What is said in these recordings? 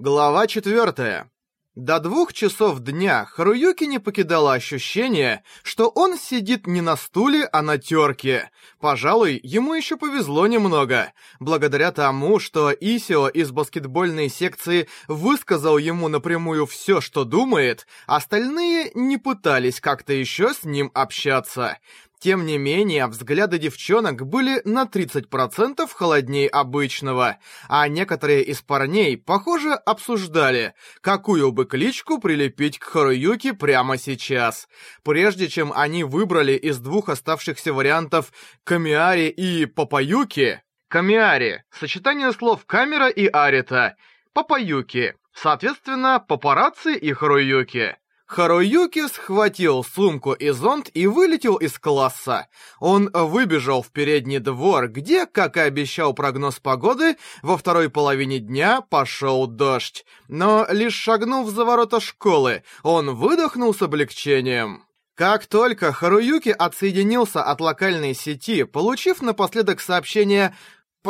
Глава 4. До двух часов дня Харуюки не покидало ощущение, что он сидит не на стуле, а на терке. Пожалуй, ему еще повезло немного. Благодаря тому, что Исио из баскетбольной секции высказал ему напрямую все, что думает, остальные не пытались как-то еще с ним общаться. Тем не менее, взгляды девчонок были на 30% холоднее обычного, а некоторые из парней, похоже, обсуждали, какую бы кличку прилепить к Харуюке прямо сейчас. Прежде чем они выбрали из двух оставшихся вариантов Камиари и Папаюки... Камиари — сочетание слов камера и арита. Папаюки — соответственно, папарацци и Харуюки. Харуюки схватил сумку и зонт и вылетел из класса. Он выбежал в передний двор, где, как и обещал прогноз погоды, во второй половине дня пошел дождь. Но лишь шагнув за ворота школы, он выдохнул с облегчением. Как только Харуюки отсоединился от локальной сети, получив напоследок сообщение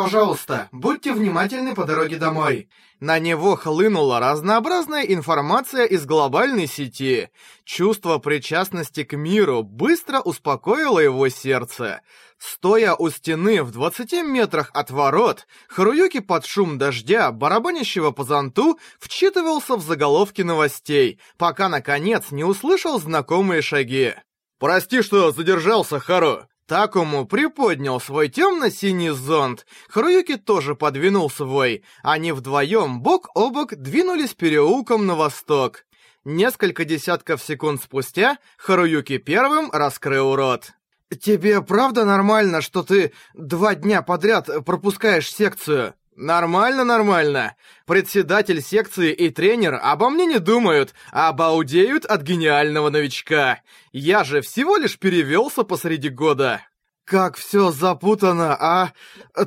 Пожалуйста, будьте внимательны по дороге домой. На него хлынула разнообразная информация из глобальной сети. Чувство причастности к миру быстро успокоило его сердце. Стоя у стены в 20 метрах от ворот, Харуюки под шум дождя, барабанящего по зонту, вчитывался в заголовки новостей, пока, наконец, не услышал знакомые шаги. «Прости, что задержался, Хару. Такому приподнял свой темно-синий зонт. Харуюки тоже подвинул свой. Они вдвоем бок о бок двинулись переулком на восток. Несколько десятков секунд спустя Харуюки первым раскрыл рот. «Тебе правда нормально, что ты два дня подряд пропускаешь секцию?» «Нормально, нормально. Председатель секции и тренер обо мне не думают, а обалдеют от гениального новичка. Я же всего лишь перевелся посреди года». «Как все запутано, а?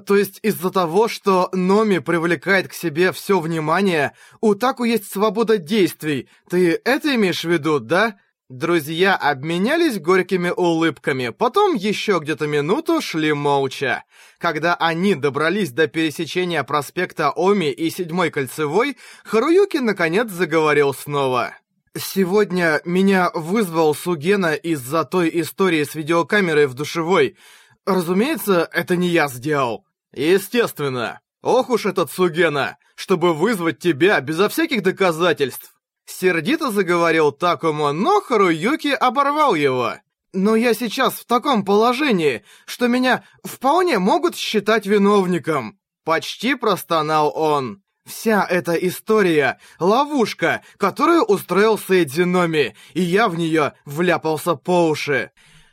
То есть из-за того, что Номи привлекает к себе все внимание, у Таку есть свобода действий. Ты это имеешь в виду, да?» Друзья обменялись горькими улыбками, потом еще где-то минуту шли молча. Когда они добрались до пересечения проспекта Оми и Седьмой кольцевой, Харуюки наконец заговорил снова. «Сегодня меня вызвал Сугена из-за той истории с видеокамерой в душевой. Разумеется, это не я сделал». «Естественно. Ох уж этот Сугена, чтобы вызвать тебя безо всяких доказательств». Сердито заговорил Такому, но Харуюки оборвал его. «Но я сейчас в таком положении, что меня вполне могут считать виновником!» Почти простонал он. «Вся эта история — ловушка, которую устроил Сейдзиноми, и я в нее вляпался по уши.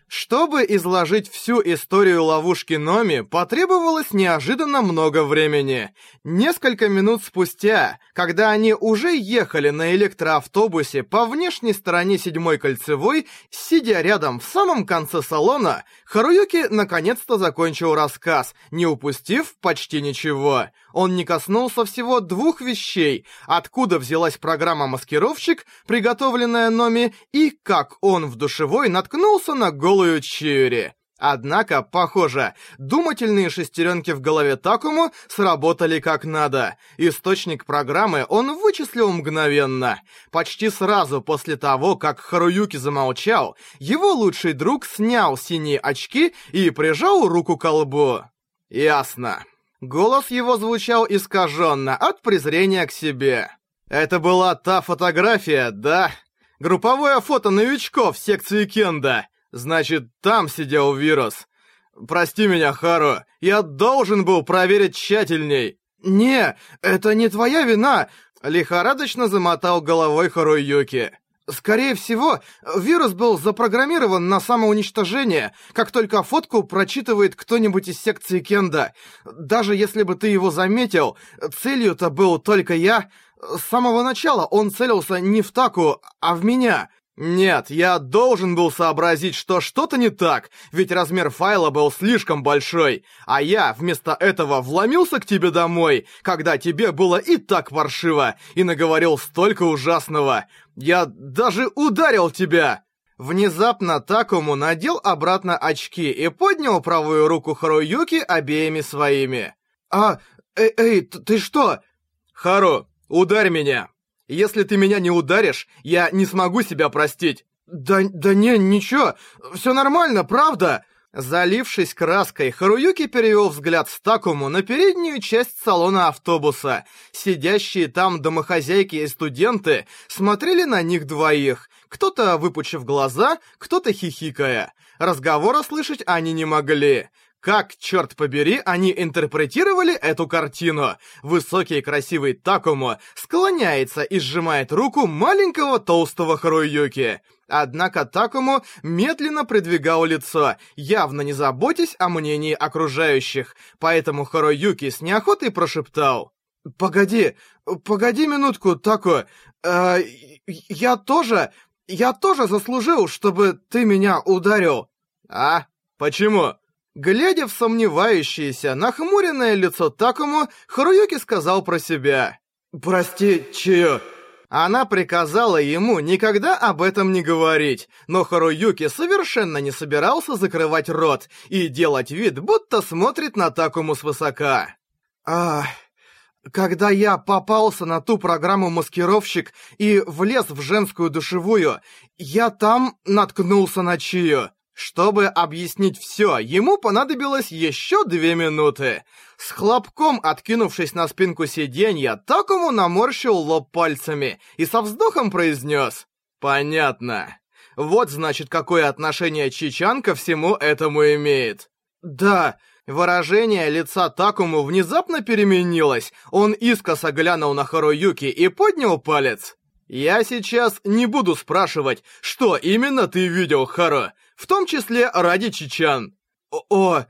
Чтобы изложить всю историю ловушки Номи, потребовалось неожиданно много времени. Несколько минут спустя, когда они уже ехали на электроавтобусе по внешней стороне седьмой кольцевой, сидя рядом в самом конце салона, Харуюки наконец-то закончил рассказ, не упустив почти ничего. Он не коснулся всего двух вещей, откуда взялась программа «Маскировщик», приготовленная Номи, и как он в душевой наткнулся на голую Чиури. Однако, похоже, думательные шестеренки в голове Такому сработали как надо. Источник программы он вычислил мгновенно. Почти сразу после того, как Харуюки замолчал, его лучший друг снял синие очки и прижал руку к лбу. Ясно. Голос его звучал искаженно от презрения к себе. Это была та фотография, да? Групповое фото новичков секции Кенда. Значит, там сидел вирус. Прости меня, Хару, я должен был проверить тщательней. Не, это не твоя вина, лихорадочно замотал головой Харуюки. Скорее всего, вирус был запрограммирован на самоуничтожение, как только фотку прочитывает кто-нибудь из секции Кенда. Даже если бы ты его заметил, целью-то был только я. С самого начала он целился не в Таку, а в меня. Нет, я должен был сообразить, что что-то не так, ведь размер файла был слишком большой, а я вместо этого вломился к тебе домой, когда тебе было и так паршиво, и наговорил столько ужасного. Я даже ударил тебя!» Внезапно Такому надел обратно очки и поднял правую руку Харуюки обеими своими. «А, эй, эй, ты что?» «Хару, «Ударь меня! Если ты меня не ударишь, я не смогу себя простить!» «Да, да не, ничего, все нормально, правда!» Залившись краской, Харуюки перевел взгляд с Такому на переднюю часть салона автобуса. Сидящие там домохозяйки и студенты смотрели на них двоих, кто-то выпучив глаза, кто-то хихикая. Разговора слышать они не могли. Как, черт побери, они интерпретировали эту картину? Высокий красивый Такому склоняется и сжимает руку маленького толстого Харуюки. Однако Такому медленно придвигал лицо, явно не заботясь о мнении окружающих, поэтому Харуюки с неохотой прошептал. «Погоди, погоди минутку, Тако, э, я тоже, я тоже заслужил, чтобы ты меня ударил». «А? Почему?» Глядя в сомневающееся, нахмуренное лицо Такому, Харуюки сказал про себя. «Прости, Чио». Она приказала ему никогда об этом не говорить, но Харуюки совершенно не собирался закрывать рот и делать вид, будто смотрит на Такому свысока. «Ах...» Когда я попался на ту программу «Маскировщик» и влез в женскую душевую, я там наткнулся на Чию. Чтобы объяснить все, ему понадобилось еще две минуты. С хлопком откинувшись на спинку сиденья, Такому наморщил лоб пальцами и со вздохом произнес «Понятно. Вот значит, какое отношение Чичан ко всему этому имеет». «Да». Выражение лица Такому внезапно переменилось. Он искоса глянул на Харуюки и поднял палец. «Я сейчас не буду спрашивать, что именно ты видел, Хару в том числе ради чечан. О, о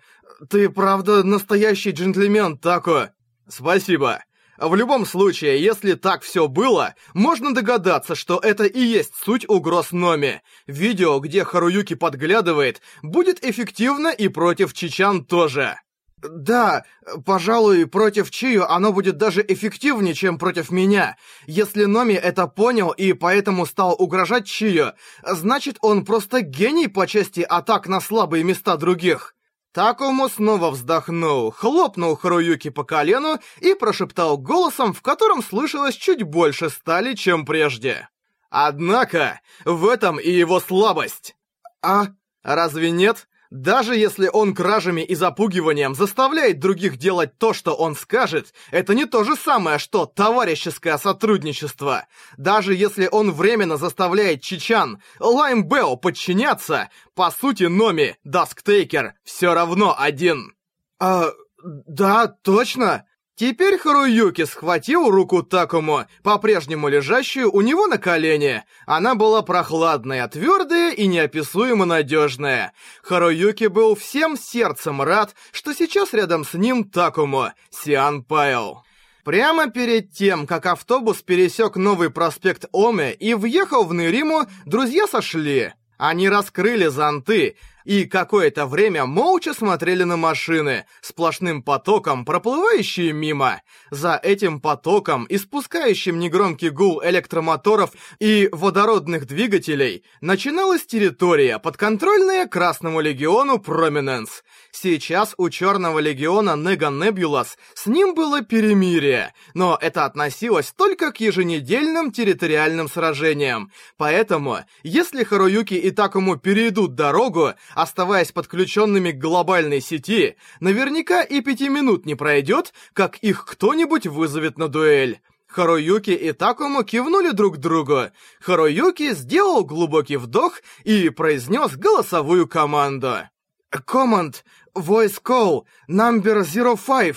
ты правда настоящий джентльмен, Тако. Спасибо. В любом случае, если так все было, можно догадаться, что это и есть суть угроз Номи. Видео, где Харуюки подглядывает, будет эффективно и против чечан тоже. Да, пожалуй, против Чию оно будет даже эффективнее, чем против меня. Если Номи это понял и поэтому стал угрожать Чию, значит он просто гений по части атак на слабые места других. Такому снова вздохнул, хлопнул Харуюки по колену и прошептал голосом, в котором слышалось чуть больше стали, чем прежде. Однако, в этом и его слабость. А, разве нет? Даже если он кражами и запугиванием заставляет других делать то, что он скажет, это не то же самое, что товарищеское сотрудничество. Даже если он временно заставляет Чи-чан, Лайм Белл подчиняться, по сути Номи, Дасктейкер, все равно один. А, да, точно. Теперь Харуюки схватил руку Такуму, по-прежнему лежащую у него на колене. Она была прохладная, твердая и неописуемо надежная. Харуюки был всем сердцем рад, что сейчас рядом с ним Такому, Сиан Пайл. Прямо перед тем, как автобус пересек новый проспект Оме и въехал в Нериму, друзья сошли. Они раскрыли зонты, и какое-то время молча смотрели на машины, сплошным потоком проплывающие мимо. За этим потоком, испускающим негромкий гул электромоторов и водородных двигателей, начиналась территория, подконтрольная Красному Легиону Проминенс. Сейчас у Черного Легиона Нега Небулас с ним было перемирие, но это относилось только к еженедельным территориальным сражениям. Поэтому, если Харуюки и Такому перейдут дорогу, оставаясь подключенными к глобальной сети, наверняка и пяти минут не пройдет, как их кто-нибудь вызовет на дуэль. Харуюки и Такому кивнули друг другу. Харуюки сделал глубокий вдох и произнес голосовую команду. «Команд, voice call, number 05».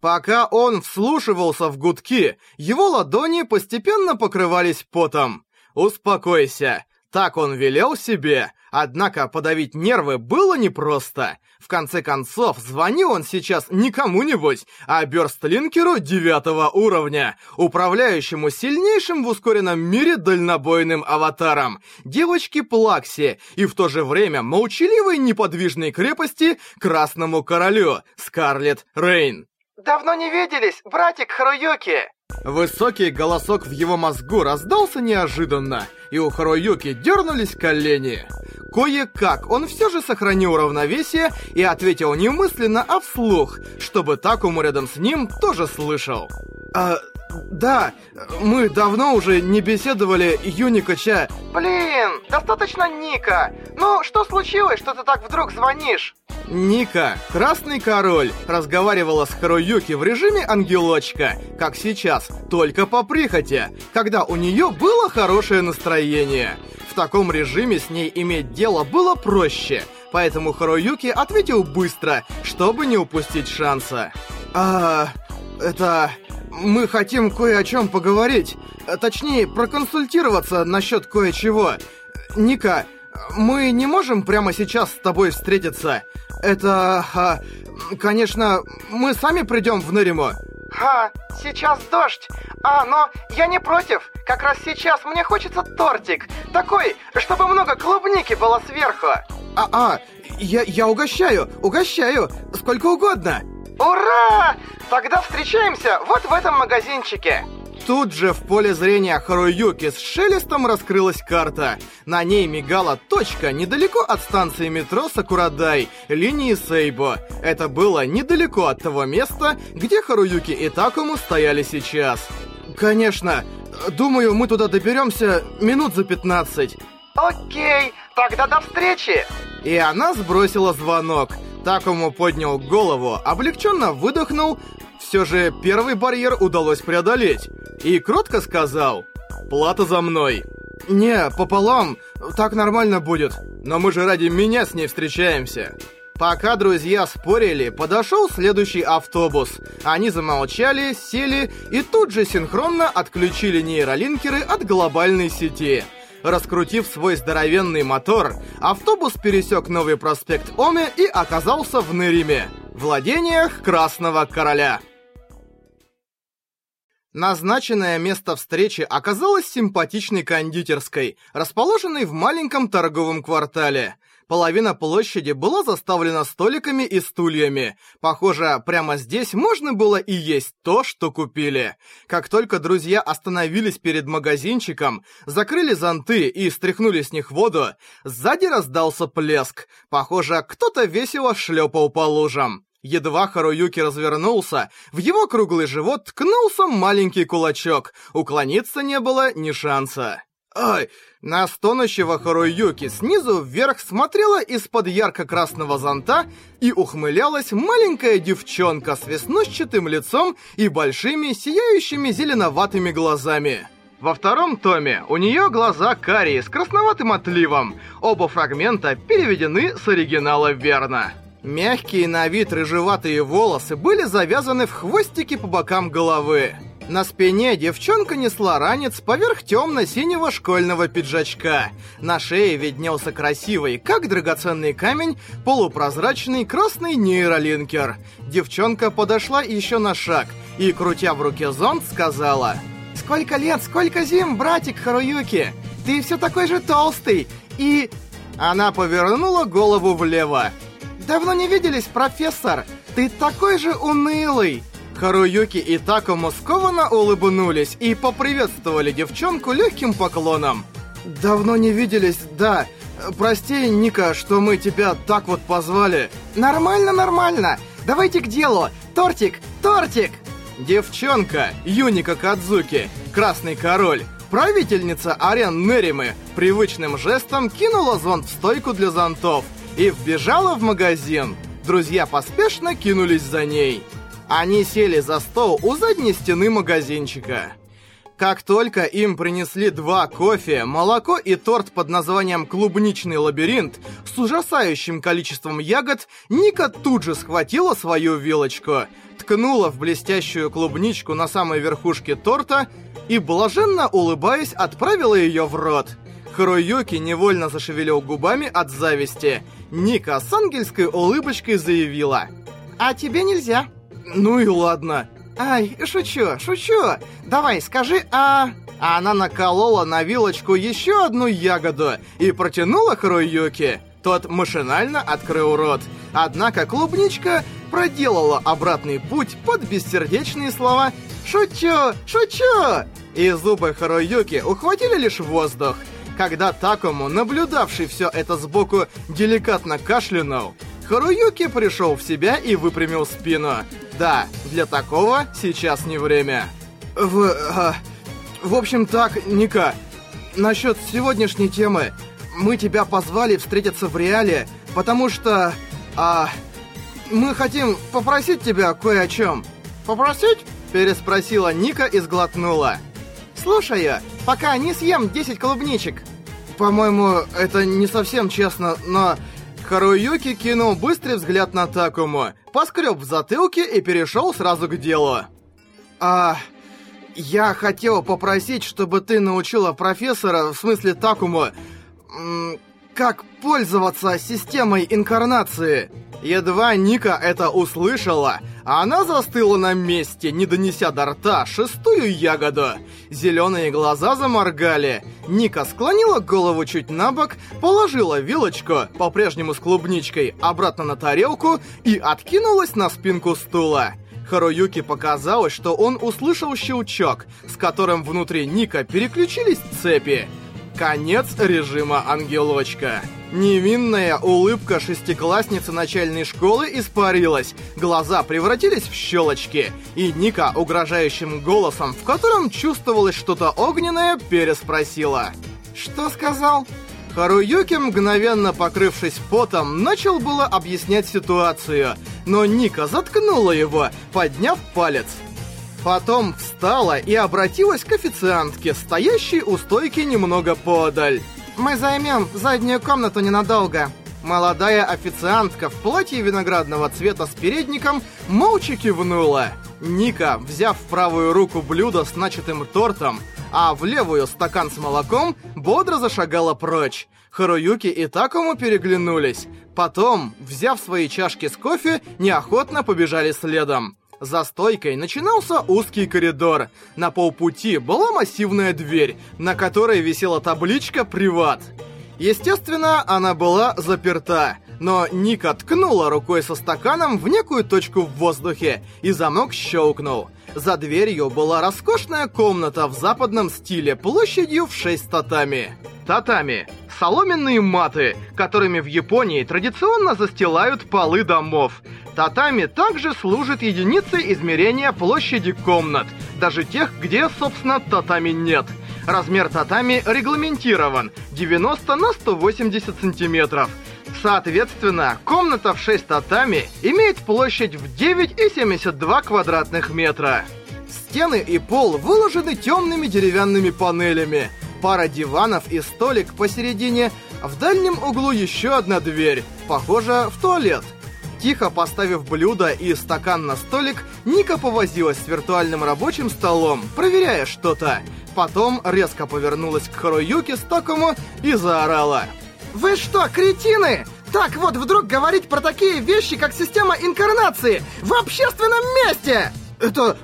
Пока он вслушивался в гудки, его ладони постепенно покрывались потом. «Успокойся, так он велел себе, однако подавить нервы было непросто. В конце концов, звонил он сейчас не кому-нибудь, а Бёрстлинкеру девятого уровня, управляющему сильнейшим в ускоренном мире дальнобойным аватаром, девочке Плакси и в то же время молчаливой неподвижной крепости Красному Королю, Скарлетт Рейн. «Давно не виделись, братик Харуюки!» Высокий голосок в его мозгу раздался неожиданно, и у Харуюки дернулись колени. Кое-как он все же сохранил равновесие и ответил не мысленно, а вслух, чтобы Такому рядом с ним тоже слышал. «А, Да, мы давно уже не беседовали, Юника-ча. Блин, достаточно Ника. Ну, что случилось, что ты так вдруг звонишь? Ника, Красный Король, разговаривала с Харуюки в режиме ангелочка, как сейчас, только по прихоти, когда у нее было хорошее настроение. В таком режиме с ней иметь дело было проще, поэтому Харуюки ответил быстро, чтобы не упустить шанса. А, это... Мы хотим кое о чем поговорить. Точнее, проконсультироваться насчет кое-чего. Ника, мы не можем прямо сейчас с тобой встретиться. Это... А, конечно, мы сами придем в Нериму. Ха, сейчас дождь. А, но я не против. Как раз сейчас мне хочется тортик. Такой, чтобы много клубники было сверху. А, а, я, я угощаю, угощаю, сколько угодно. Ура! Тогда встречаемся вот в этом магазинчике. Тут же в поле зрения Харуюки с шелестом раскрылась карта. На ней мигала точка недалеко от станции метро Сакурадай, линии Сейбо. Это было недалеко от того места, где Харуюки и Такому стояли сейчас. Конечно, думаю, мы туда доберемся минут за 15. Окей, тогда до встречи. И она сбросила звонок. Такому поднял голову, облегченно выдохнул. Все же первый барьер удалось преодолеть. И кротко сказал «Плата за мной». «Не, пополам, так нормально будет. Но мы же ради меня с ней встречаемся». Пока друзья спорили, подошел следующий автобус. Они замолчали, сели и тут же синхронно отключили нейролинкеры от глобальной сети. Раскрутив свой здоровенный мотор, автобус пересек новый проспект Оме и оказался в Нериме, владениях Красного Короля. Назначенное место встречи оказалось симпатичной кондитерской, расположенной в маленьком торговом квартале. Половина площади была заставлена столиками и стульями. Похоже, прямо здесь можно было и есть то, что купили. Как только друзья остановились перед магазинчиком, закрыли зонты и стряхнули с них воду, сзади раздался плеск. Похоже, кто-то весело шлепал по лужам. Едва Харуюки развернулся, в его круглый живот ткнулся маленький кулачок. Уклониться не было ни шанса. Ай! На стонущего Харуюки снизу вверх смотрела из-под ярко-красного зонта и ухмылялась маленькая девчонка с веснущатым лицом и большими сияющими зеленоватыми глазами. Во втором томе у нее глаза карие с красноватым отливом. Оба фрагмента переведены с оригинала верно. Мягкие на вид рыжеватые волосы были завязаны в хвостики по бокам головы. На спине девчонка несла ранец поверх темно-синего школьного пиджачка. На шее виднелся красивый, как драгоценный камень, полупрозрачный красный нейролинкер. Девчонка подошла еще на шаг и, крутя в руке зонт, сказала «Сколько лет, сколько зим, братик Харуюки! Ты все такой же толстый и...» Она повернула голову влево. «Давно не виделись, профессор! Ты такой же унылый!» Харуюки и Такому скованно улыбнулись и поприветствовали девчонку легким поклоном. «Давно не виделись, да. Прости, Ника, что мы тебя так вот позвали». «Нормально, нормально. Давайте к делу. Тортик, тортик!» Девчонка, Юника Кадзуки, Красный Король, правительница арен Неримы, привычным жестом кинула зонт в стойку для зонтов – и вбежала в магазин. Друзья поспешно кинулись за ней. Они сели за стол у задней стены магазинчика. Как только им принесли два кофе, молоко и торт под названием «Клубничный лабиринт» с ужасающим количеством ягод, Ника тут же схватила свою вилочку, ткнула в блестящую клубничку на самой верхушке торта и, блаженно улыбаясь, отправила ее в рот. Харуюки невольно зашевелил губами от зависти – Ника с ангельской улыбочкой заявила. «А тебе нельзя». «Ну и ладно». «Ай, шучу, шучу. Давай, скажи «а...» Она наколола на вилочку еще одну ягоду и протянула Харуюки. Тот машинально открыл рот. Однако клубничка проделала обратный путь под бессердечные слова «Шучу! Шучу!» И зубы Харуюки ухватили лишь воздух. Когда Такому, наблюдавший все это сбоку, деликатно кашлянул, Харуюки пришел в себя и выпрямил спину. Да, для такого сейчас не время. В... А, в общем так, Ника, насчет сегодняшней темы. Мы тебя позвали встретиться в реале, потому что... А... Мы хотим попросить тебя кое о чем. Попросить? Переспросила Ника и сглотнула. Слушаю, пока не съем 10 клубничек. По-моему, это не совсем честно, но... Харуюки кинул быстрый взгляд на Такому, поскреб в затылке и перешел сразу к делу. А... Я хотел попросить, чтобы ты научила профессора, в смысле Такому, как пользоваться системой инкарнации. Едва Ника это услышала, она застыла на месте, не донеся до рта шестую ягоду. Зеленые глаза заморгали. Ника склонила голову чуть на бок, положила вилочку, по-прежнему с клубничкой, обратно на тарелку и откинулась на спинку стула. Харуюки показалось, что он услышал щелчок, с которым внутри Ника переключились цепи. Конец режима ангелочка. Невинная улыбка шестиклассницы начальной школы испарилась, глаза превратились в щелочки, и Ника угрожающим голосом, в котором чувствовалось что-то огненное, переспросила. «Что сказал?» Харуюки, мгновенно покрывшись потом, начал было объяснять ситуацию, но Ника заткнула его, подняв палец. Потом встала и обратилась к официантке, стоящей у стойки немного подаль. Мы займем заднюю комнату ненадолго. Молодая официантка в платье виноградного цвета с передником молча кивнула. Ника, взяв в правую руку блюдо с начатым тортом, а в левую стакан с молоком, бодро зашагала прочь. Харуюки и Такому переглянулись. Потом, взяв свои чашки с кофе, неохотно побежали следом. За стойкой начинался узкий коридор. На полпути была массивная дверь, на которой висела табличка «Приват». Естественно, она была заперта, но Ника ткнула рукой со стаканом в некую точку в воздухе, и замок щелкнул. За дверью была роскошная комната в западном стиле площадью в 6 татами. Татами – соломенные маты, которыми в Японии традиционно застилают полы домов. Татами также служит единицей измерения площади комнат, даже тех, где, собственно, татами нет. Размер татами регламентирован 90 на 180 сантиметров. Соответственно, комната в 6 татами имеет площадь в 9,72 квадратных метра. Стены и пол выложены темными деревянными панелями. Пара диванов и столик посередине. В дальнем углу еще одна дверь, похоже, в туалет. Тихо поставив блюдо и стакан на столик, Ника повозилась с виртуальным рабочим столом, проверяя что-то. Потом резко повернулась к Харуюке с Такому и заорала. «Вы что, кретины? Так вот вдруг говорить про такие вещи, как система инкарнации в общественном месте!» «Это...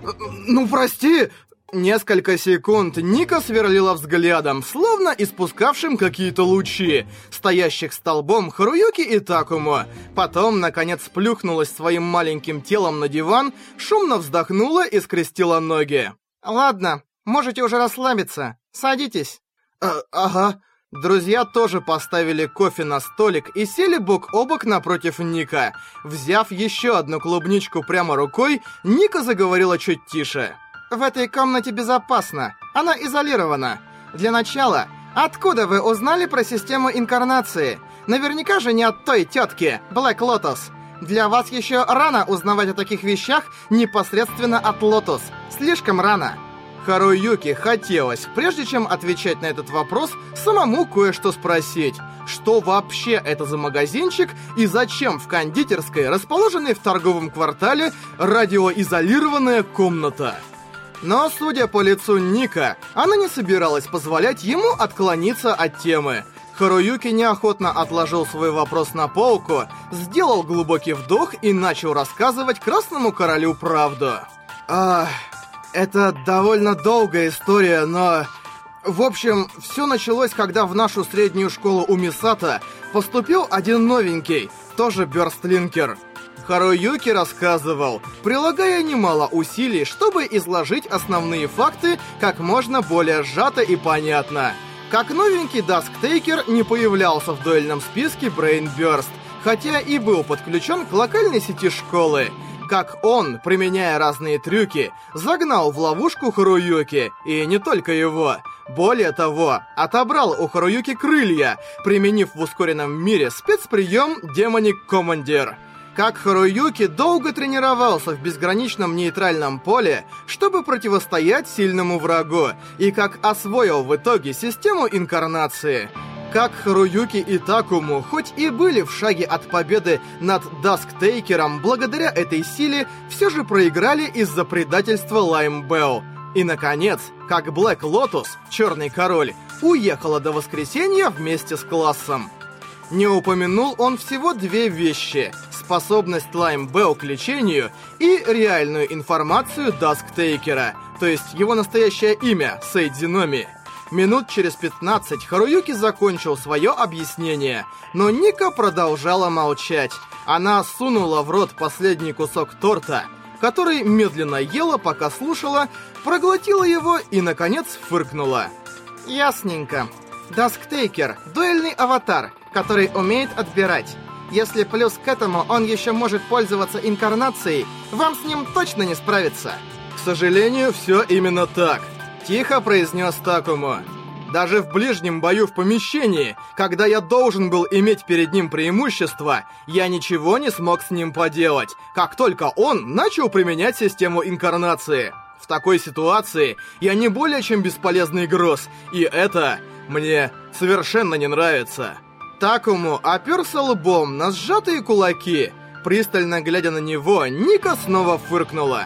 ну прости, Несколько секунд Ника сверлила взглядом, словно испускавшим какие-то лучи, стоящих столбом Харуюки и Такому. Потом, наконец, плюхнулась своим маленьким телом на диван, шумно вздохнула и скрестила ноги. «Ладно, можете уже расслабиться. Садитесь». А, «Ага». Друзья тоже поставили кофе на столик и сели бок о бок напротив Ника. Взяв еще одну клубничку прямо рукой, Ника заговорила чуть тише. В этой комнате безопасно. Она изолирована. Для начала, откуда вы узнали про систему инкарнации? Наверняка же не от той тетки, Black Lotus. Для вас еще рано узнавать о таких вещах непосредственно от Lotus. Слишком рано. Харуюки хотелось, прежде чем отвечать на этот вопрос, самому кое-что спросить. Что вообще это за магазинчик и зачем в кондитерской, расположенной в торговом квартале, радиоизолированная комната? Но, судя по лицу Ника, она не собиралась позволять ему отклониться от темы. Харуюки неохотно отложил свой вопрос на полку, сделал глубокий вдох и начал рассказывать Красному Королю правду. «Ах, это довольно долгая история, но... В общем, все началось, когда в нашу среднюю школу у Мисата поступил один новенький, тоже Бёрстлинкер. Харуюки рассказывал, прилагая немало усилий, чтобы изложить основные факты как можно более сжато и понятно. Как новенький Дасктейкер не появлялся в дуэльном списке Burst, хотя и был подключен к локальной сети школы. как он, применяя разные трюки, загнал в ловушку Харуюки, и не только его. Более того, отобрал у Харуюки крылья, применив в ускоренном мире спецприем «Демоник Командир». Как Харуюки долго тренировался в безграничном нейтральном поле, чтобы противостоять сильному врагу, и как освоил в итоге систему инкарнации – как Харуюки и Такому, хоть и были в шаге от победы над Дасктейкером, благодаря этой силе все же проиграли из-за предательства Лайм Белл. И, наконец, как Блэк Лотус, Черный Король, уехала до воскресенья вместе с классом. Не упомянул он всего две вещи — способность Лайм Белл к лечению и реальную информацию Дасктейкера, то есть его настоящее имя — Сейдзи Номи. Минут через 15 Харуюки закончил свое объяснение, но Нико продолжала молчать. Она сунула в рот последний кусок торта, который медленно ела, пока слушала, проглотила его и, наконец, фыркнула. Ясненько. Дасктейкер — дуэльный аватар, который умеет отбирать. Если плюс к этому он еще может пользоваться инкарнацией, вам с ним точно не справиться. К сожалению, все именно так. Тихо произнес Такому. Даже в ближнем бою в помещении, когда я должен был иметь перед ним преимущество, я ничего не смог с ним поделать, как только он начал применять систему инкарнации. В такой ситуации я не более чем бесполезный груз, и это мне совершенно не нравится. Такому оперся лбом на сжатые кулаки. Пристально глядя на него, Ника снова фыркнула.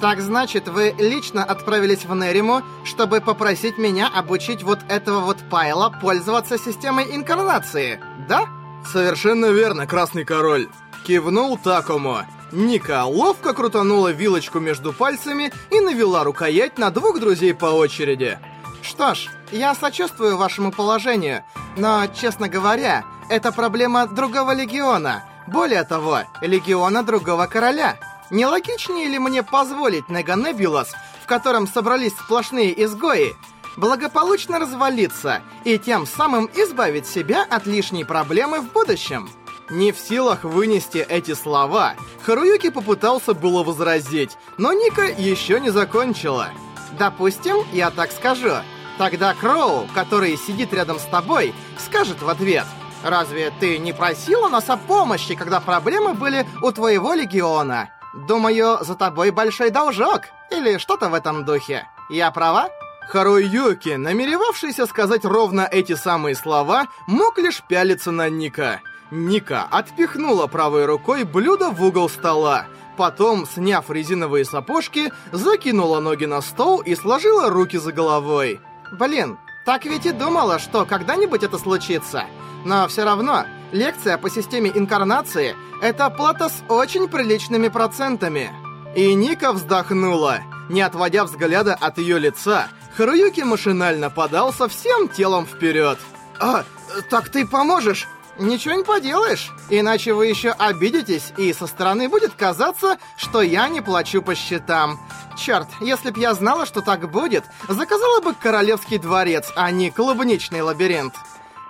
Так значит, вы лично отправились в Нериму, чтобы попросить меня обучить вот этого вот Пайла пользоваться системой инкарнации, да? Совершенно верно, Красный Король. Кивнул Такому. Ника ловко крутанула вилочку между пальцами и навела рукоять на двух друзей по очереди. Что ж, я сочувствую вашему положению, но, честно говоря, это проблема другого легиона. Более того, легиона другого короля. Не логичнее ли мне позволить Неганебулас, в котором собрались сплошные изгои, благополучно развалиться и тем самым избавить себя от лишней проблемы в будущем? Не в силах вынести эти слова, Харуюки попытался было возразить, но Ника еще не закончила. «Допустим, я так скажу. Тогда Кроу, который сидит рядом с тобой, скажет в ответ, «Разве ты не просила нас о помощи, когда проблемы были у твоего легиона?» Думаю, за тобой большой должок, или что-то в этом духе. Я права?» Харуюки, намеревавшийся сказать ровно эти самые слова, мог лишь пялиться на Ника. Ника отпихнула правой рукой блюдо в угол стола. Потом, сняв резиновые сапожки, закинула ноги на стол и сложила руки за головой. «Блин, так ведь и думала, что когда-нибудь это случится. Но все равно, лекция по системе инкарнации — это плата с очень приличными процентами. И Ника вздохнула. Не отводя взгляда от ее лица, Харуюки машинально подался всем телом вперед. «А, так ты поможешь?» «Ничего не поделаешь, иначе вы еще обидитесь, и со стороны будет казаться, что я не плачу по счетам. Черт, если б я знала, что так будет, заказала бы королевский дворец, а не клубничный лабиринт».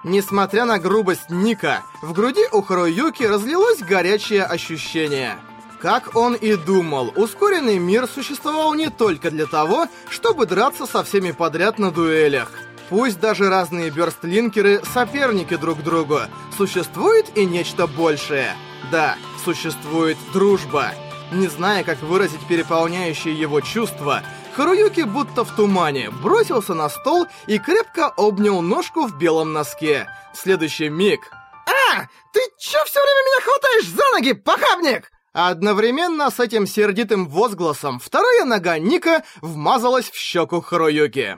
Несмотря на грубость Ника, в груди у Харуюки разлилось горячее ощущение. Как он и думал, ускоренный мир существовал не только для того, чтобы драться со всеми подряд на дуэлях. Пусть даже разные бёрстлинкеры соперники друг другу, существует и нечто большее. Да, существует дружба. Не зная, как выразить переполняющие его чувства, Харуюки будто в тумане бросился на стол и крепко обнял ножку в белом носке. Следующий миг... «А! Ты чё все время меня хватаешь за ноги, похабник?» Одновременно с этим сердитым возгласом вторая нога Ника вмазалась в щеку Харуюки.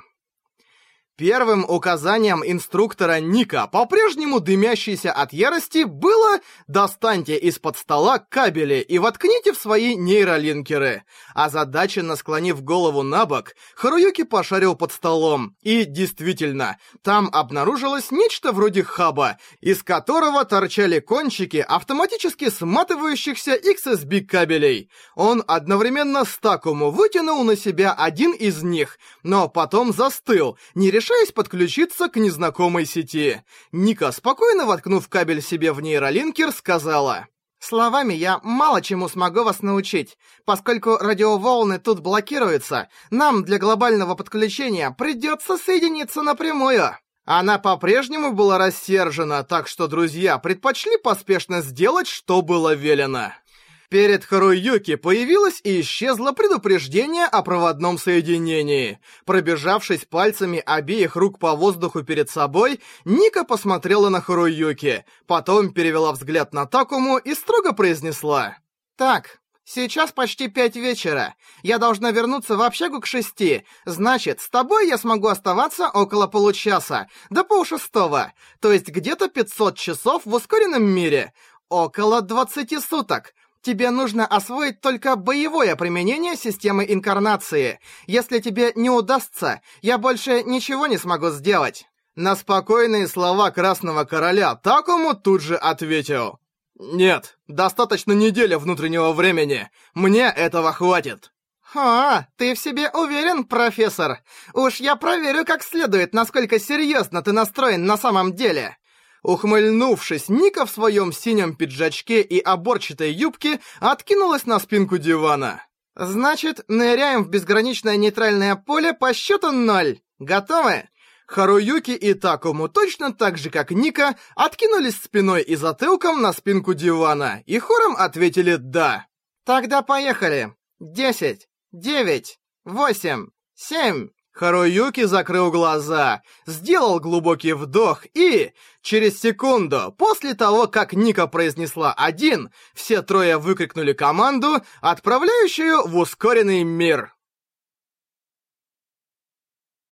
Первым указанием инструктора Ника, по-прежнему дымящийся от ярости, было «Достаньте из-под стола кабели и воткните в свои нейролинкеры». Озадаченно склонив голову на бок, Харуюки пошарил под столом. И действительно, там обнаружилось нечто вроде хаба, из которого торчали кончики автоматически сматывающихся XSB кабелей. Он одновременно с Такому вытянул на себя один из них, но потом застыл, не решая решаясь подключиться к незнакомой сети. Ника, спокойно воткнув кабель себе в нейролинкер, сказала... Словами я мало чему смогу вас научить. Поскольку радиоволны тут блокируются, нам для глобального подключения придется соединиться напрямую. Она по-прежнему была рассержена, так что друзья предпочли поспешно сделать, что было велено. Перед Харуюки появилось и исчезло предупреждение о проводном соединении. Пробежавшись пальцами обеих рук по воздуху перед собой, Ника посмотрела на Харуюки, потом перевела взгляд на Такому и строго произнесла. «Так, Сейчас почти пять вечера. Я должна вернуться в общагу к шести. Значит, с тобой я смогу оставаться около получаса, до полшестого. То есть где-то 500 часов в ускоренном мире. Около 20 суток. Тебе нужно освоить только боевое применение системы инкарнации. Если тебе не удастся, я больше ничего не смогу сделать». На спокойные слова Красного Короля Такому тут же ответил. «Нет, достаточно недели внутреннего времени. Мне этого хватит». «А, ты в себе уверен, профессор? Уж я проверю как следует, насколько серьезно ты настроен на самом деле». Ухмыльнувшись, Ника в своем синем пиджачке и оборчатой юбке откинулась на спинку дивана. «Значит, ныряем в безграничное нейтральное поле по счету ноль. Готовы?» Харуюки и Такому точно так же, как Ника, откинулись спиной и затылком на спинку дивана и хором ответили «да». «Тогда поехали. Десять, девять, восемь, семь...» Харуюки закрыл глаза, сделал глубокий вдох и... Через секунду, после того, как Ника произнесла «один», все трое выкрикнули команду, отправляющую в ускоренный мир.